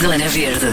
Zona Verde.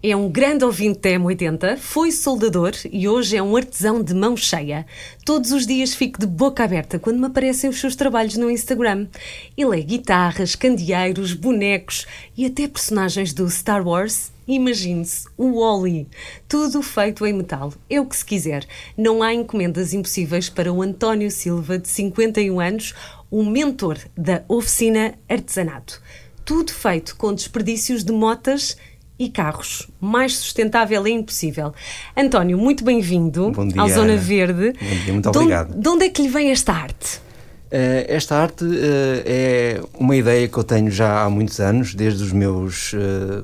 É um grande ouvinte da M80, foi soldador e hoje é um artesão de mão cheia. Todos os dias fico de boca aberta quando me aparecem os seus trabalhos no Instagram. Ele é guitarras, candeeiros, bonecos e até personagens do Star Wars. Imagine-se, o Wally. Tudo feito em metal. É o que se quiser. Não há encomendas impossíveis para o António Silva, de 51 anos, o mentor da oficina Artesanato. Tudo feito com desperdícios de motas e carros. Mais sustentável é impossível. António, muito bem-vindo ao Zona Ana. Verde. Bom dia, muito De onde- obrigado. De onde é que lhe vem esta arte? Eh, esta arte eh, é uma ideia que eu tenho já há muitos anos, desde os meus eh,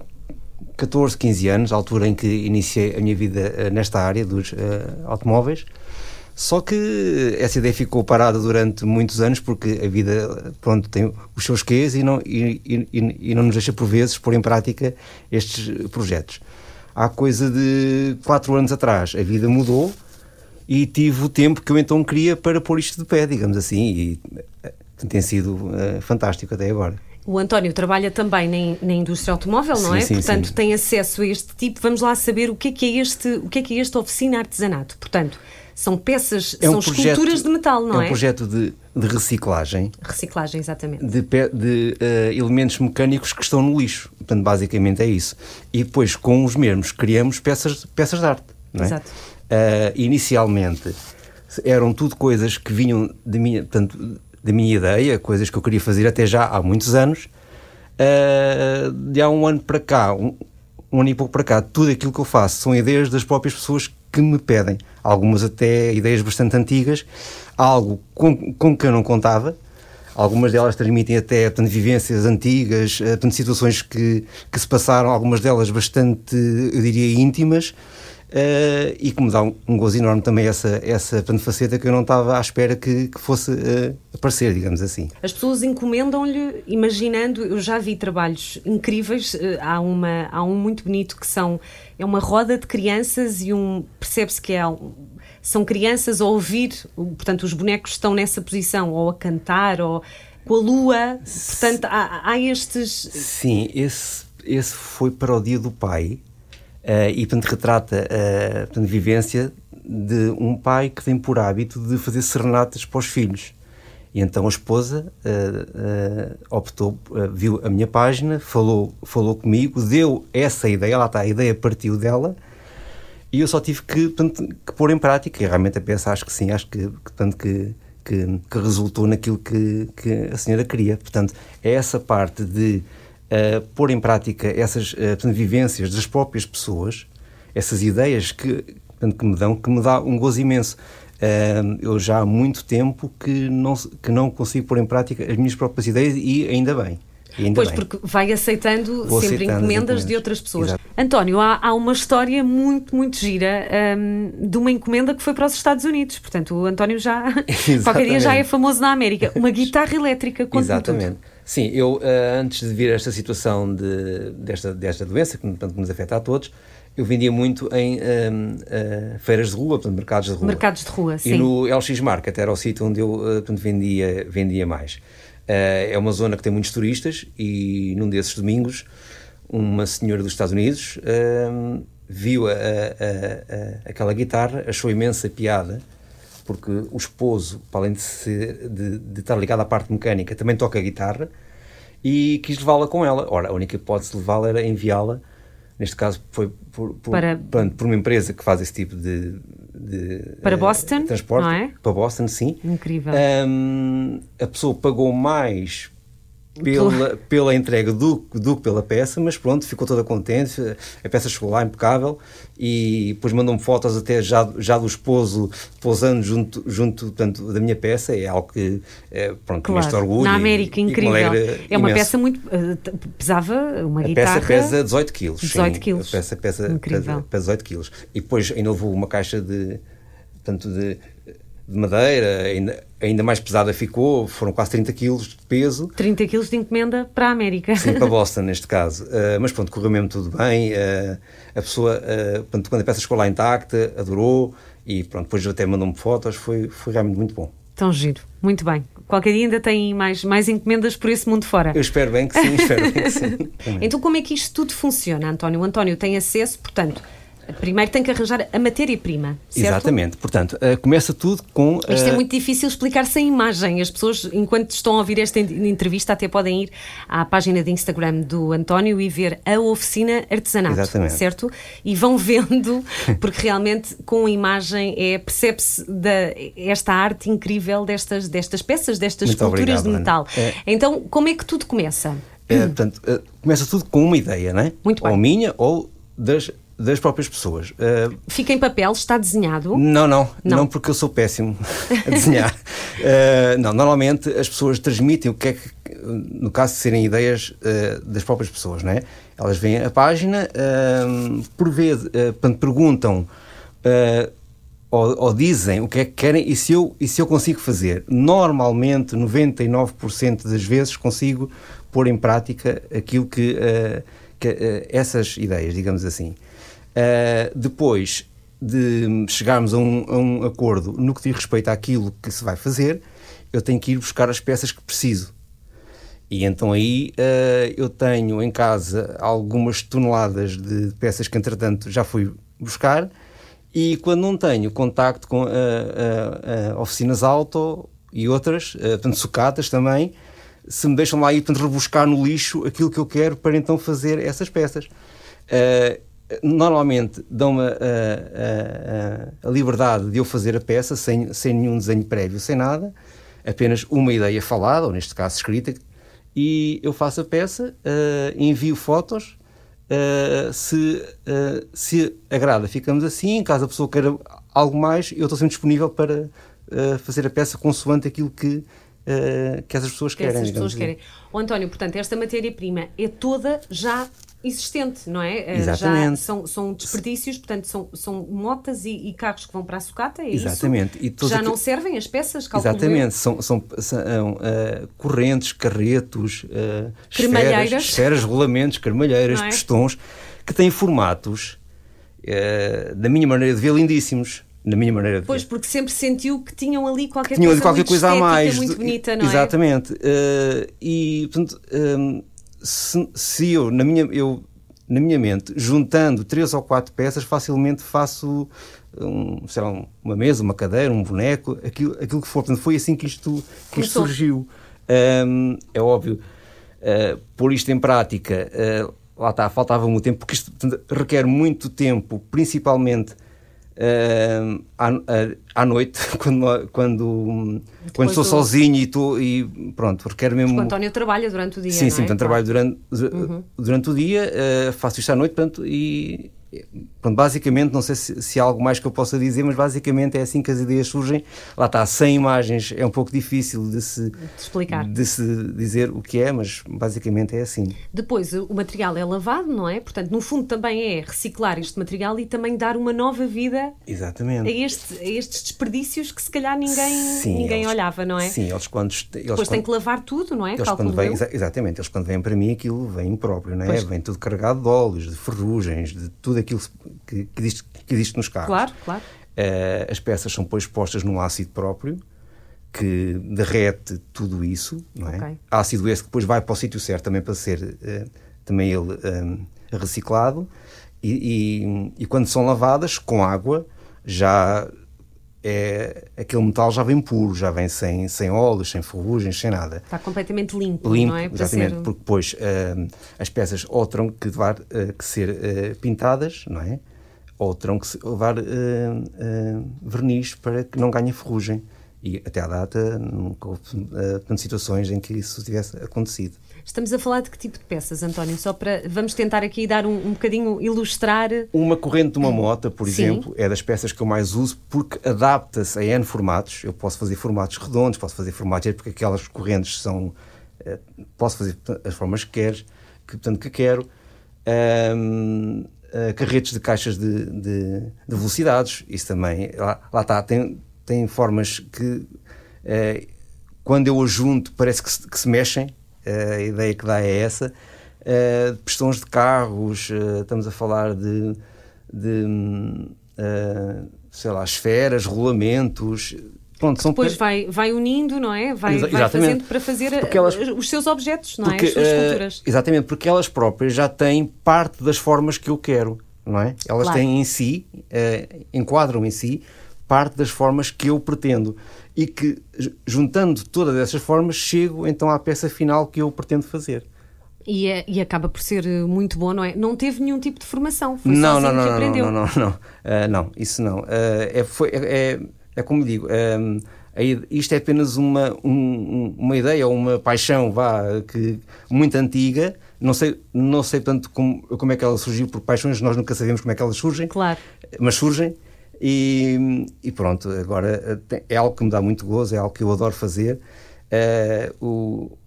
14, 15 anos, a altura em que iniciei a minha vida eh, nesta área dos eh, automóveis. Só que essa ideia ficou parada durante muitos anos porque a vida pronto, tem os seus quês e não, e, e- e- não nos deixa por vezes pôr em prática estes projetos. Há coisa de quatro anos atrás a vida mudou e tive o tempo que eu então queria para pôr isto de pé, digamos assim, e eh, tem sido eh, fantástico até agora. O António trabalha também na, na indústria automóvel, não Sim, é? sim, Portanto, sim. tem acesso a este tipo. Vamos lá saber o que é que é este, o que é que é este oficina artesanato. Portanto, são peças, são esculturas de metal, não é? É um projeto de, de reciclagem Reciclagem, exatamente. de, de, eh, elementos mecânicos que estão no lixo. Portanto, basicamente é isso. E depois, com os mesmos, criamos peças, peças de arte. Não é? Exato. Eh, inicialmente, eram tudo coisas que vinham de minha, portanto, da minha ideia, coisas que eu queria fazer até já há muitos anos. Eh, de há um ano para cá, um, um ano e pouco para cá, tudo aquilo que eu faço são ideias das próprias pessoas que me pedem. Algumas até ideias bastante antigas, algo com, com que eu não contava. Algumas delas transmitem até portanto, vivências antigas, eh, portanto, situações que, que se passaram, algumas delas bastante, eu diria, íntimas, eh, e que me dá um, um gozo enorme também essa, essa portanto, faceta que eu não estava à espera que, que fosse eh, aparecer, digamos assim. As pessoas encomendam-lhe, imaginando, eu já vi trabalhos incríveis, eh, há, uma, há um muito bonito que são, é uma roda de crianças e um, percebe-se que é, um- são crianças a ouvir, portanto os bonecos estão nessa posição, ou a cantar, ou com a lua, portanto há, há estes... Sim, esse, esse foi para o Dia do Pai eh, e, portanto, retrata a portanto, vivência de um pai que tem por hábito de fazer serenatas para os filhos. E então a esposa eh, optou, viu a minha página, falou, falou comigo, deu essa ideia, lá está, a ideia partiu dela, e eu só tive que, portanto, que pôr em prática, e realmente a peça acho que sim, acho que, portanto, que, que, que resultou naquilo que, que a senhora queria. Portanto, é essa parte de eh, pôr em prática essas portanto, vivências das próprias pessoas, essas ideias que, portanto, que me dão, que me dá um gozo imenso. Eh, eu já há muito tempo que não, que não consigo pôr em prática as minhas próprias ideias e ainda bem. Ainda Pois, bem. porque vai aceitando Vou sempre aceitando as encomendas encomendas. de outras pessoas. Exato. António, há, há uma história muito, muito gira hum, de uma encomenda que foi para os Estados Unidos. Portanto, o António já, qualquer dia já é famoso na América. Uma guitarra elétrica, conta-me Exatamente. tudo. Sim, eu eh, antes de vir a esta situação de, desta, desta doença que, portanto, que nos afeta a todos, eu vendia muito em ehm, eh, feiras de rua, portanto, mercados de rua. Mercados de rua, sim. E no LX Market era o sítio onde eu eh, portanto, vendia, vendia mais. Eh, é uma zona que tem muitos turistas e num desses domingos uma senhora dos Estados Unidos ehm, viu a, a- a- aquela guitarra, achou imensa piada porque o esposo, para além de, ser- de- de estar ligado à parte mecânica, também toca guitarra e quis levá-la com ela. Ora, a única hipótese de levá-la era enviá-la, neste caso foi por, por, Para- pronto, por uma empresa que faz esse tipo de, de, Para eh, Boston, transporte. não é? Para Boston, sim. Incrível. Ahm, a pessoa pagou mais pela, pela entrega do, do que pela peça, mas pronto, ficou toda contente. A peça chegou lá impecável e depois mandou-me fotos até já, já do esposo pousando junto, junto portanto, da minha peça. É algo que é, pronto, enche de orgulho. Na e- América, e incrível. alegra é uma imenso. peça muito. eh, pesava uma A guitarra. peça pesa 18 quilos. 18 sim. quilos. A peça pesa, Incrível. pesa, pesa 18 quilos. E depois ainda levou uma caixa de, portanto, de, de madeira, ainda, ainda mais pesada ficou, foram quase 30 quilos de peso. 30 quilos de encomenda para a América. Sim, para Boston, neste caso. Uh, mas pronto, correu mesmo tudo bem. uh, a pessoa, uh, pronto, quando a peça chegou lá intacta, adorou e pronto, depois até mandou-me fotos, foi, foi realmente muito bom. Tão giro, muito bem. Qualquer dia ainda tem mais, mais encomendas por esse mundo fora. Eu espero bem que sim, espero bem que sim. então, como é que isto tudo funciona, António? O António tem acesso, portanto, Primeiro tem que arranjar a matéria-prima, Exatamente. Portanto, uh, começa tudo com... Uh... Isto é muito difícil explicar sem imagem. As pessoas, enquanto estão a ouvir esta entrevista, até podem ir à página de Instagram do António e ver a oficina artesanato, Exatamente. certo? E vão vendo, porque realmente com a imagem é, percebe-se esta arte incrível destas, destas peças, destas muito esculturas obrigado, de metal. É... Então, como é que tudo começa? É, portanto, uh, começa tudo com uma ideia, não é? Muito bem. Ou minha ou das das próprias pessoas. Uh, Fica em papel, está desenhado? Não, não, não, não porque eu sou péssimo a desenhar. uh, não, normalmente as pessoas transmitem o que é que, no caso de serem ideias uh, das próprias pessoas, não é? Elas veem a página, por vezes, uh, perguntam ou, ou, dizem o que é que querem e se eu, e se eu consigo fazer. Normalmente, 99% das vezes consigo pôr em prática aquilo que, que essas ideias, digamos assim. Uh, depois de chegarmos a um, a um, acordo no que diz respeito àquilo que se vai fazer, eu tenho que ir buscar as peças que preciso. E então aí uh, eu tenho em casa algumas toneladas de peças que entretanto já fui buscar e quando não tenho contacto com uh, uh, oficinas auto e outras, uh, portanto sucatas também, se me deixam lá ir rebuscar no lixo aquilo que eu quero para então fazer essas peças. Uh, normalmente dão-me a, a, a, liberdade de eu fazer a peça sem, sem nenhum desenho prévio, sem nada, apenas uma ideia falada, ou neste caso escrita, e eu faço a peça, uh, envio fotos. Uh, se, uh, se agrada, ficamos assim. Caso a pessoa queira algo mais, eu estou sempre disponível para fazer a peça consoante aquilo que, que essas pessoas que querem. Essas pessoas assim. querem. O António, portanto, esta matéria-prima é toda já existente, não é? Eh, Exatamente. Já são, são desperdícios, portanto, são, são motas e, e carros que vão para a sucata, é Exatamente. isso? E Já não servem as peças, Exatamente, são, são, são uh, correntes, carretos, uh, esferas, esferas, rolamentos, carmalheiras, é? pistões, que têm formatos, uh, da minha maneira de ver, lindíssimos na minha maneira de Pois, porque sempre sentiu que tinham ali qualquer tinham coisa, qualquer coisa a mais. muito bonita, não exatamente. é? Exatamente. Uh, e, portanto, se, se, eu, na minha, eu, na minha mente, juntando três ou quatro peças, facilmente faço um, sei lá, uma mesa, uma cadeira, um boneco, aquilo, aquilo que for. Portanto, foi assim que isto, que isto surgiu. Um, é óbvio, uh, pôr isto em prática, uh, lá está, faltava muito tempo, porque isto portanto, requer muito tempo, principalmente uh, à, à, noite, quando, quando, quando estou do... sozinho e, tô, e pronto, requer mesmo. Porque o António trabalha durante o dia. Sim, sim, é? portanto, trabalho durante, uhum. durante o dia, uh, faço isto à noite, portanto, e Pronto, basicamente, não sei se, se, há algo mais que eu possa dizer, mas basicamente é assim que as ideias surgem. Lá está, sem imagens é um pouco difícil de se, de explicar. De se dizer o que é, mas basicamente é assim. Depois, o material é lavado, não é? Portanto, no fundo, também é reciclar este material e também dar uma nova vida Exatamente. A, este, a estes desperdícios que se calhar ninguém, sim, ninguém eles, olhava, não é? Sim, eles quando. Eles Depois quando, têm que lavar tudo, não é? Eles quando vêm, exatamente, eles quando vêm para mim aquilo vem próprio, não é? Pois. Vem tudo carregado de óleos, de ferrugens, de tudo aquilo que que, existe, que existe nos carros. Claro, claro. Uh, as peças são depois postas num ácido próprio que derrete tudo isso, não é? Okay. Ácido esse que depois vai para o sítio certo também para ser uh, também ele um, eh, reciclado e, e, e, quando são lavadas com água já é, aquele metal já vem puro, já vem sem, sem óleos, sem ferrugens, sem nada. Está completamente limpo, limpo não é? Para exatamente, ser... porque depois uh, as peças ou terão que, levar, uh, que ser uh, pintadas, não é? Ou terão que levar verniz para que não ganhe ferrugem. E até à data nunca houve situações em que isso tivesse acontecido. Estamos a falar de que tipo de peças, António? Só para. Vamos tentar aqui dar um, um bocadinho, ilustrar. Uma corrente de uma moto, por Sim. exemplo, é das peças que eu mais uso porque adapta-se a N formatos. Eu posso fazer formatos redondos, posso fazer formatos. porque aquelas correntes são. Eh, posso fazer as formas que queres, que, portanto, que quero. Um, eh, carretes de caixas de, de, de, velocidades, isso também. Lá, lá está, tem, tem formas que. Uh, quando eu as junto, parece que se, que se mexem, a ideia que dá é essa. Uh, pistões de carros, uh, estamos a falar de, de uh, sei lá, esferas, rolamentos, Pronto, são depois vai, vai unindo, não é? Vai, vai fazendo para fazer elas, os seus objetos, não porque, é? As suas exatamente, porque elas próprias já têm parte das formas que eu quero, não é? Elas claro. têm em si, enquadram em si, parte das formas que eu pretendo e que, juntando todas essas formas, chego então à peça final que eu pretendo fazer. E, é, e, acaba por ser muito bom, não é? Não teve nenhum tipo de formação, foi não, não, não, que aprendeu. Não, não, não, não, uh, não isso não. Uh, é, foi, é, é, como digo, uh, isto é apenas uma, um, uma ideia ou uma paixão vá, que, muito antiga. Não sei, não sei tanto como, como é que ela surgiu, porque paixões nós nunca sabemos como é que elas surgem, claro. mas surgem. E, e, pronto, agora é algo que me dá muito gozo, é algo que eu adoro fazer. Uh, o,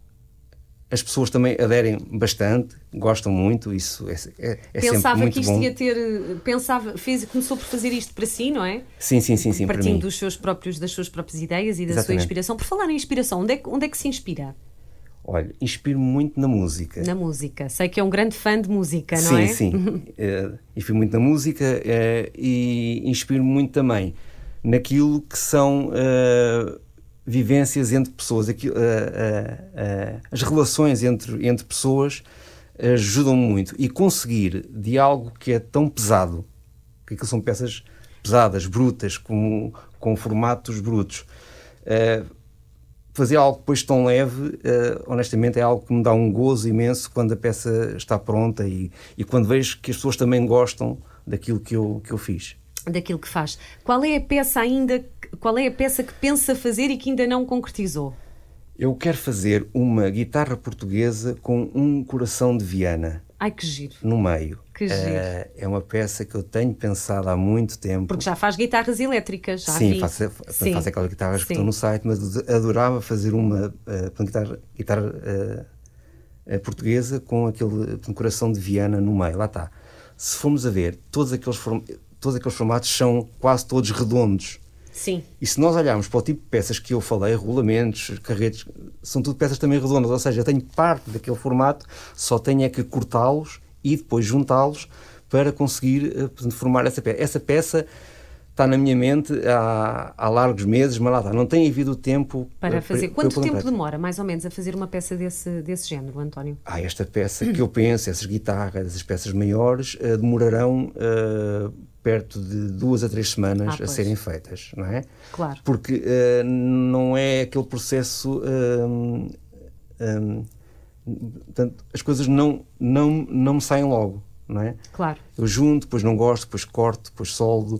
as pessoas também aderem bastante, gostam muito, isso é, é, é pensava sempre muito que isto bom. ia ter, pensava, fez, começou por fazer isto para si, não é? Sim, sim, sim, sim Partindo dos seus próprios, das suas próprias ideias e da Exatamente. sua inspiração. Por falar em inspiração, onde é, onde é que se inspira? Olha, inspiro muito na música. Na música. Sei que é um grande fã de música, não sim, é? Sim, sim. uh, inspiro muito na música uh, e inspiro muito também naquilo que são uh, vivências entre pessoas. Aquilo, as relações entre, entre pessoas ajudam muito. E conseguir de algo que é tão pesado, que aquilo são peças pesadas, brutas, com, com formatos brutos fazer algo depois tão leve, uh, honestamente, é algo que me dá um gozo imenso quando a peça está pronta e, e quando vejo que as pessoas também gostam daquilo que eu, que eu fiz. Daquilo que faz. Qual é a peça ainda, qual é a peça que pensa fazer e que ainda não concretizou? Eu quero fazer uma guitarra portuguesa com um coração de Viana. Ai, que giro. No meio. Que. Uh, é uma peça que eu tenho pensado há muito tempo. Porque já faz guitarras elétricas, já Sim, vi. faço, Sim. faço aquelas guitarras Sim. que estão no site, mas adorava fazer uma uh, guitarra, guitarra uh, portuguesa com aquele coração de Viana no meio. Lá está. Se formos a ver, todos aqueles, todos aqueles formatos são quase todos redondos. Sim. E se nós olharmos para o tipo de peças que eu falei, regulamentos, carretes, são tudo peças também redondas, ou seja, eu tenho parte daquele formato, só tenho é que cortá-los e depois juntá-los para conseguir uh, formar essa peça. Essa peça está na minha mente há, há largos meses, mas lá está, não tem havido tempo para fazer. Para, Quanto para tempo demora, mais ou menos, a fazer uma peça desse, desse género, António? Ah, esta peça que eu penso, essas guitarras, essas peças maiores, uh, demorarão uh, perto de duas a três semanas ah, a serem feitas, não é? Claro. Porque uh, não é aquele processo. Um, portanto, as coisas não, não, não me saem logo, não é? Claro. Eu junto, depois não gosto, depois corto, depois soldo.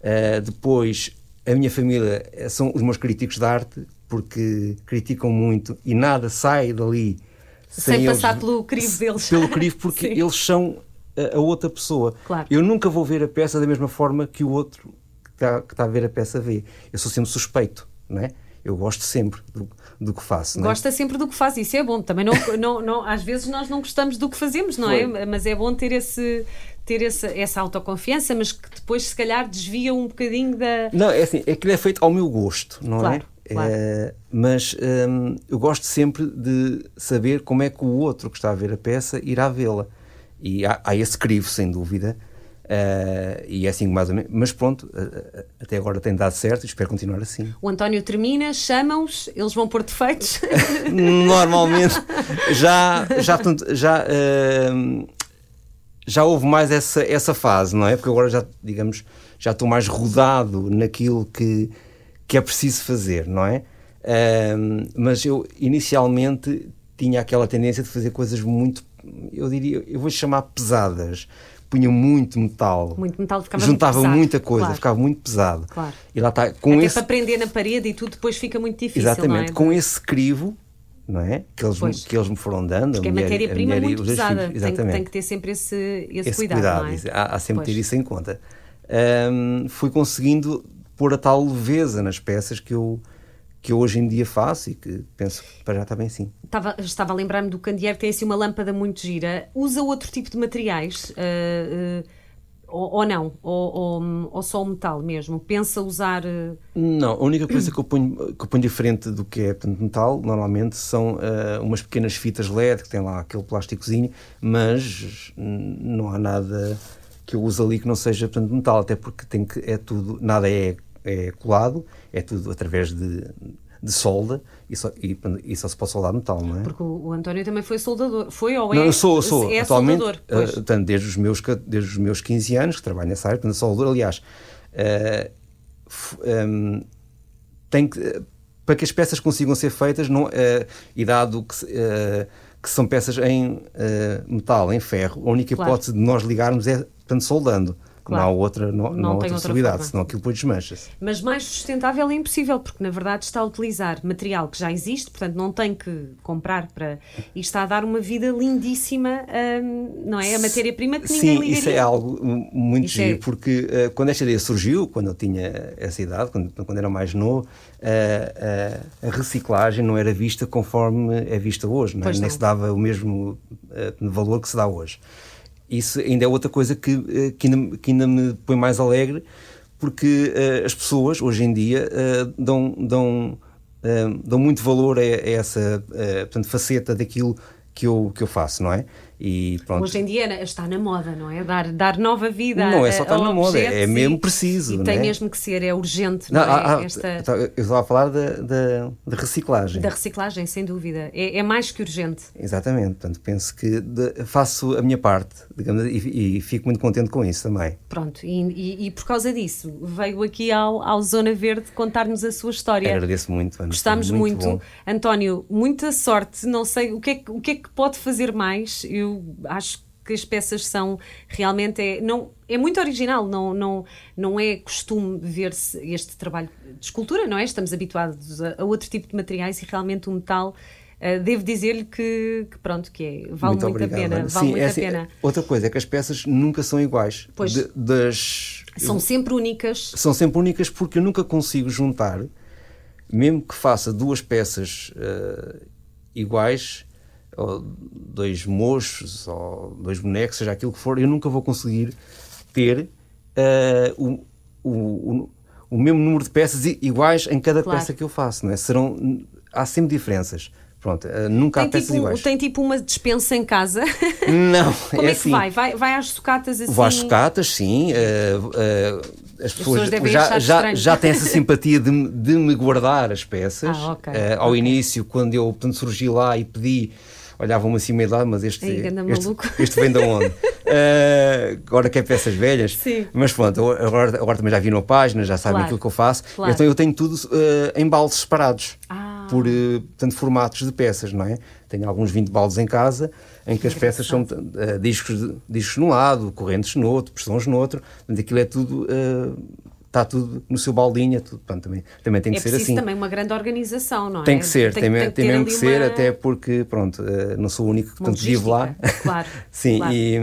Uh, depois, a minha família são os meus críticos de arte, porque criticam muito e nada sai dali sem, sem passar pelo crivo deles. Pelo crivo, porque eles são a, a outra pessoa. Claro. Eu nunca vou ver a peça da mesma forma que o outro que está, que está a ver a peça vê. Eu sou sempre suspeito, não é? Eu gosto sempre do, do que faço. É? Gosta sempre do que faz, isso é bom. Também não, não, não, às vezes nós não gostamos do que fazemos, não é? Foi. é? Mas é bom ter esse ter essa, essa autoconfiança, mas que depois se calhar desvia um bocadinho da. Não, é assim, é que é feito ao meu gosto, não claro, é? Claro. é mas hum, eu gosto sempre de saber como é que o outro que está a ver a peça irá vê-la. E há, há esse crivo, sem dúvida. Uh, e é assim mais ou menos. Mas pronto, uh, até agora tem dado certo e espero continuar assim. O António termina, chamam-os, eles vão pôr defeitos? Normalmente já, já, já, uh, já houve mais essa, essa fase, não é? Porque agora já, digamos, já estou mais rodado naquilo que, que é preciso fazer, não é? mas eu inicialmente tinha aquela tendência de fazer coisas muito, eu diria, eu vou chamar pesadas punha muito metal. Muito metal, ficava Juntava muito muita coisa, claro. ficava muito pesado. Claro. E lá está, com Até esse... para prender na parede e tudo depois fica muito difícil, Exatamente, é? com esse crivo, não é? Que eles, me, que eles me foram dando. Porque a, mulher, é matéria-prima muito pesada, tem, tem, que ter sempre esse, esse, esse cuidado, cuidado é? há, há, sempre pois. ter isso em conta. Um, fui conseguindo pôr a tal leveza nas peças que eu que eu hoje em dia faço e que penso que para já está bem sim. Estava, estava a lembrar-me do candeeiro, tem assim uma lâmpada muito gira. Usa outro tipo de materiais? Uh, uh, ou, ou, não? Ou, ou, ou, só o metal mesmo? Pensa usar. Uh... Não, a única coisa que eu ponho, que eu ponho diferente do que é portanto, metal, normalmente, são umas pequenas fitas LED que têm lá aquele plásticozinho, mas não há nada que eu use ali que não seja portanto, metal, até porque tem que, é tudo, nada é é colado, é tudo através de, de solda e só, e, e só se pode soldar metal, não é? Porque o, o António também foi soldador. Foi ou é? Não, eu sou, sou é atualmente, soldador. pois. portanto, desde os, meus, desde os meus 15 anos que trabalho nessa área, portanto, soldador, aliás, uh, f- um, tem que, para que as peças consigam ser feitas, não, uh, e dado que, uh, que são peças em metal, em ferro, a única Claro. hipótese de nós ligarmos é, portanto, soldando. Claro. Não há outra, não, Não não outra outra possibilidade, forma. senão aquilo depois desmancha-se. Mas mais sustentável é impossível, porque na verdade está a utilizar material que já existe, portanto não tem que comprar para. e está a dar uma vida lindíssima, hum, não é? A matéria-prima que ninguém Sim, ligaria. isso é algo mu- muito Isso é- giro, porque eh, quando esta ideia surgiu, quando eu tinha essa idade, quando, quando era mais novo, eh, eh, a reciclagem não era vista conforme é vista hoje, não é? Pois nem não. se dava o mesmo valor que se dá hoje. Isso ainda é outra coisa que, eh, que, ainda, que ainda me põe mais alegre, porque eh, as pessoas, hoje em dia, eh, dão, dão, dão muito valor a, a essa portanto, faceta daquilo que eu, que eu faço, não é? E pronto. Hoje em dia está na moda, não é? Dar, dar nova vida Não é só estar na moda, é mesmo preciso, E tem é? mesmo que ser, é urgente, Não, não, é? ah, ah, Esta, eu estava a falar da, da, da reciclagem. da reciclagem, sem dúvida. É, é mais que urgente. Exatamente, portanto, penso que de- faço a minha parte, digamos, e, e fico muito contente com isso também. Pronto, e, e- por causa disso veio aqui ao, ao Zona Verde contar-nos a sua história. Agradeço muito. Ana, Gostámos muito. bom. António, muita sorte. Não sei o que, é que, o que é que pode fazer mais. Eu acho que as peças são realmente é, não, é muito original, não, não, não é costume ver-se este trabalho de escultura, não é? Estamos habituados a, a outro tipo de materiais e realmente o metal. eh, devo dizer-lhe que, que pronto, que é, vale muito, obrigado, a pena. Ana. Vale Sim, muito é a assim, pena. Outra coisa é que as peças nunca são iguais. Pois. De- das, São sempre únicas. são sempre únicas porque eu nunca consigo juntar, mesmo que faça duas peças eh, iguais, ou dois mochos, ou dois bonecos, seja aquilo que for, eu nunca vou conseguir ter eh, o, o, o, mesmo número de peças iguais em cada Claro. peça que eu faço. Não é? Serão, há sempre diferenças. Pronto, eh, nunca há Tem peças tipo, iguais. tem tipo uma despensa em casa. Não, Como é, que assim, vai? vai? Vai às sucatas assim? Vou às sucatas, sim. eh, as pessoas pessoas, devem já, já, já têm essa simpatia de, me- de me guardar as peças. Ah, ok, Eh, ao ok. início, quando eu portanto, surgi lá e pedi, olhavam-me assim meio lado, mas este, Ei, este, este vem de onde? Eh, agora quer peças velhas. Sim. Mas pronto, agora, agora também já viram a página, já sabem Claro, aquilo que eu faço. claro. Então eu tenho tudo eh, em baldes separados. Ah. Por eh, portanto, formatos de peças, não é? Tenho alguns 20 baldes em casa em que as peças são eh, discos, de- discos num lado, correntes no outro, pressões no outro. Portanto, aquilo é tudo. Está tudo no seu baldinho, é tudo, portanto, também, também tem que é ser assim. também uma grande organização, não é? Tem que ser, tem, que tem ter mesmo que ser, uma- até porque, pronto, eh, não sou o único que portanto, vivo lá. claro, Sim, claro. E,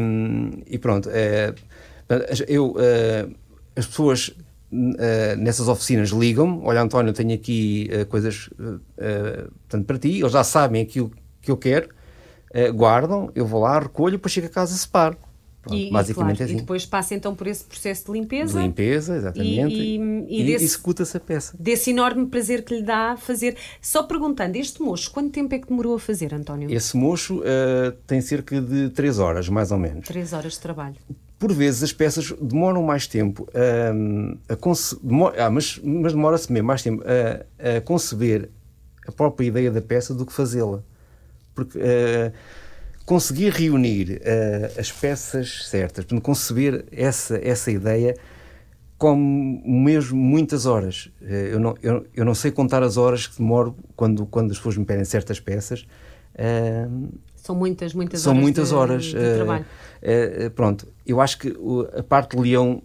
e pronto. eh, eu, eh, as pessoas nessas oficinas ligam-me: Olha, António, tenho aqui coisas portanto, para ti. Eles já sabem aquilo que eu quero, guardam, eu vou lá, recolho, depois chego a casa e separo. Pronto, E, basicamente claro, é e assim. depois passa então por esse processo de limpeza, De limpeza, exatamente. E- e- e e executa-se a peça. desse enorme prazer que lhe dá fazer. Só perguntando, este mocho, quanto tempo é que demorou a fazer, António? Esse mocho eh, tem cerca de 3 horas, mais ou menos. Três horas de trabalho. Por vezes as peças demoram mais tempo hum, a conce- demo- ah, mas, mas demora-se mesmo mais tempo a, a conceber a própria ideia da peça do que fazê-la. Porque ah, conseguir reunir ah, as peças certas, portanto, conceber essa, essa ideia com mesmo muitas horas. Eh, Eu não, eu, eu não sei contar as horas que demoro quando, quando as pessoas me pedem certas peças. Hum, São muitas, muitas são horas. muitas de, horas. de eh, trabalho. pronto, eu acho que a parte de leão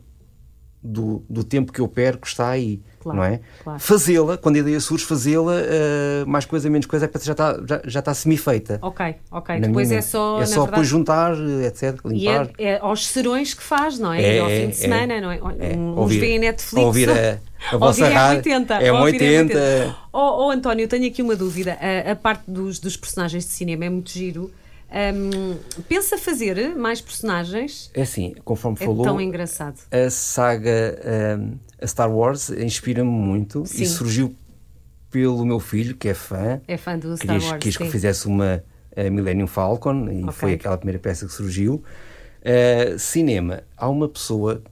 do, do tempo que eu perco está aí, Claro, não é? claro. Fazê-la, quando a ideia surge, fazê-la, eh, mais coisa, menos coisa, peça já está, já, já está semi-feita. Ok, ok. na Depois é só, É só verdade, depois juntar, etc., E limpar. é, é aos serões que faz, não é? É, e ao é, fim de é. semana, não é? É, Uns ouvir- veem Netflix. ouvir a- a vossa ouvir rádio. É 80. É ouvir 80. Oh, oh, António, eu tenho aqui uma dúvida. A, a parte dos, dos personagens de cinema é muito giro. Hum, pensa fazer mais personagens? É assim, conforme É falou, tão engraçado. a saga um, a Star Wars inspira-me muito Sim. e surgiu pelo meu filho, que é fã, É fã do Star quis, Wars. quis que sim. fizesse uma eh, Millennium Falcon e Ok. foi aquela primeira peça que surgiu. Eh, cinema, há uma pessoa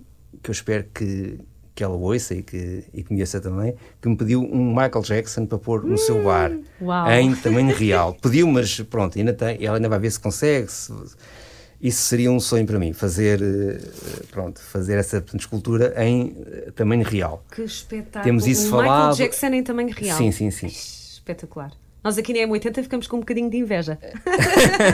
que eu espero que, que ela ouça e que e conheça também, que me pediu um Michael Jackson para pôr no seu bar, Hum, uau. em tamanho real. Pediu, mas pronto, ainda tem, ela ainda vai ver se consegue. se- isso seria um sonho para mim, fazer, eh, pronto, fazer essa portanto, escultura em eh, tamanho real. Que espetáculo. Temos isso o Michael falado. Jackson em tamanho real. Sim, sim, sim. Espetacular. Nós aqui na M80 ficamos com um bocadinho de inveja.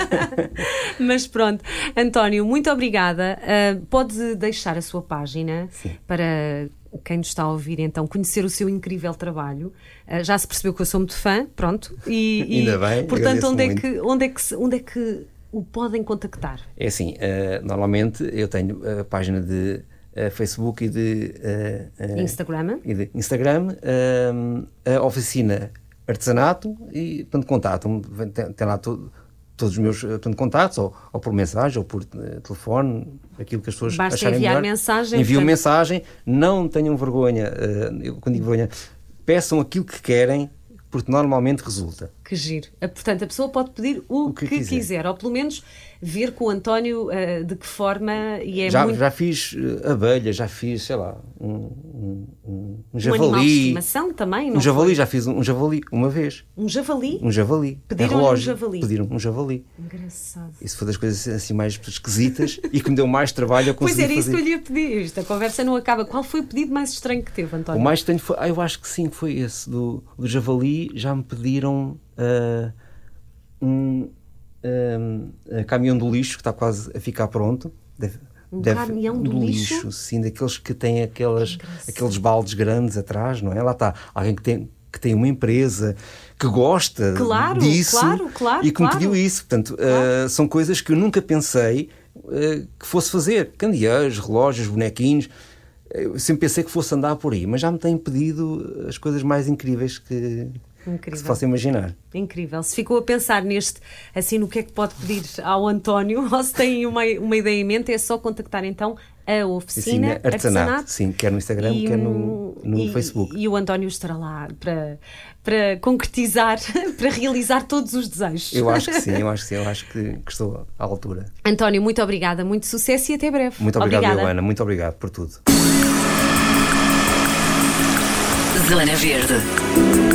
Mas pronto. António, muito obrigada. Uh, pode deixar a sua página para quem nos está a ouvir então conhecer o seu incrível trabalho. Uh, já se percebeu que eu sou muito fã, pronto. E, e, Ainda bem, Portanto, onde é, que, onde, é que, onde é que o podem contactar? É assim, eh, normalmente eu tenho a página de eh, Facebook e de, eh, Instagram? e de Instagram, a oficina artesanato e portanto contato tem, tem lá to- todos os meus portanto, contatos, ou, ou por mensagem, ou por telefone, aquilo que as pessoas Basta acharem enviar melhor. mensagem, Enviam portanto- mensagem, não tenham vergonha, eu, quando digo vergonha, peçam aquilo que querem, porque normalmente resulta. Que giro. Ah, Portanto, a pessoa pode pedir o, O que que, quiser. quiser. ou pelo menos ver com o António ah, de que forma e é já, muito já fiz eh, abelha, já fiz, sei lá, um, um, um, um um animal de javali. estimação também, não um javali, foi? já fiz um, um javali uma vez. Um javali? Um javali. Pediram-lhe em um javali? Pediram um javali. Engraçado. Isso foi das coisas assim mais esquisitas e que me deu mais trabalho a Pois conseguir era isso que fazer. eu lhe ia pedir. Esta conversa não acaba. Qual foi o pedido mais estranho que teve, O António? mais estranho foi, ah, eu acho que sim, foi esse do, do javali. Já me pediram ah, um, ah, caminhão do lixo que está quase a ficar pronto. Deve- Um caminhão do lixo? Sim, daqueles que têm aquelas, aqueles baldes grandes atrás, não é? Lá está, alguém que tem, que tem uma empresa que gosta Claro, disso claro, claro, e que me claro. pediu isso. Portanto, ah, são coisas que eu nunca pensei ah, que fosse fazer. Candeeiros, relógios, bonequinhos. Eu sempre pensei que fosse andar por aí, mas já me têm pedido as coisas mais incríveis que, que Incrível. se possa imaginar. Incrível. Se ficou a pensar neste, assim, no que é que pode pedir ao António, ou se tem uma, uma ideia em mente, é só contactar então a oficina Oficina Artesanato, sim, quer no Instagram, quer no- no e- Facebook. E o António estará lá para, para concretizar, para realizar todos os desejos. Eu acho que sim, eu acho que sim, eu acho que, que estou à altura. António, muito obrigada, muito sucesso e até breve. Muito obrigado, Obrigada. Joana, muito obrigado por tudo. Zona Verde.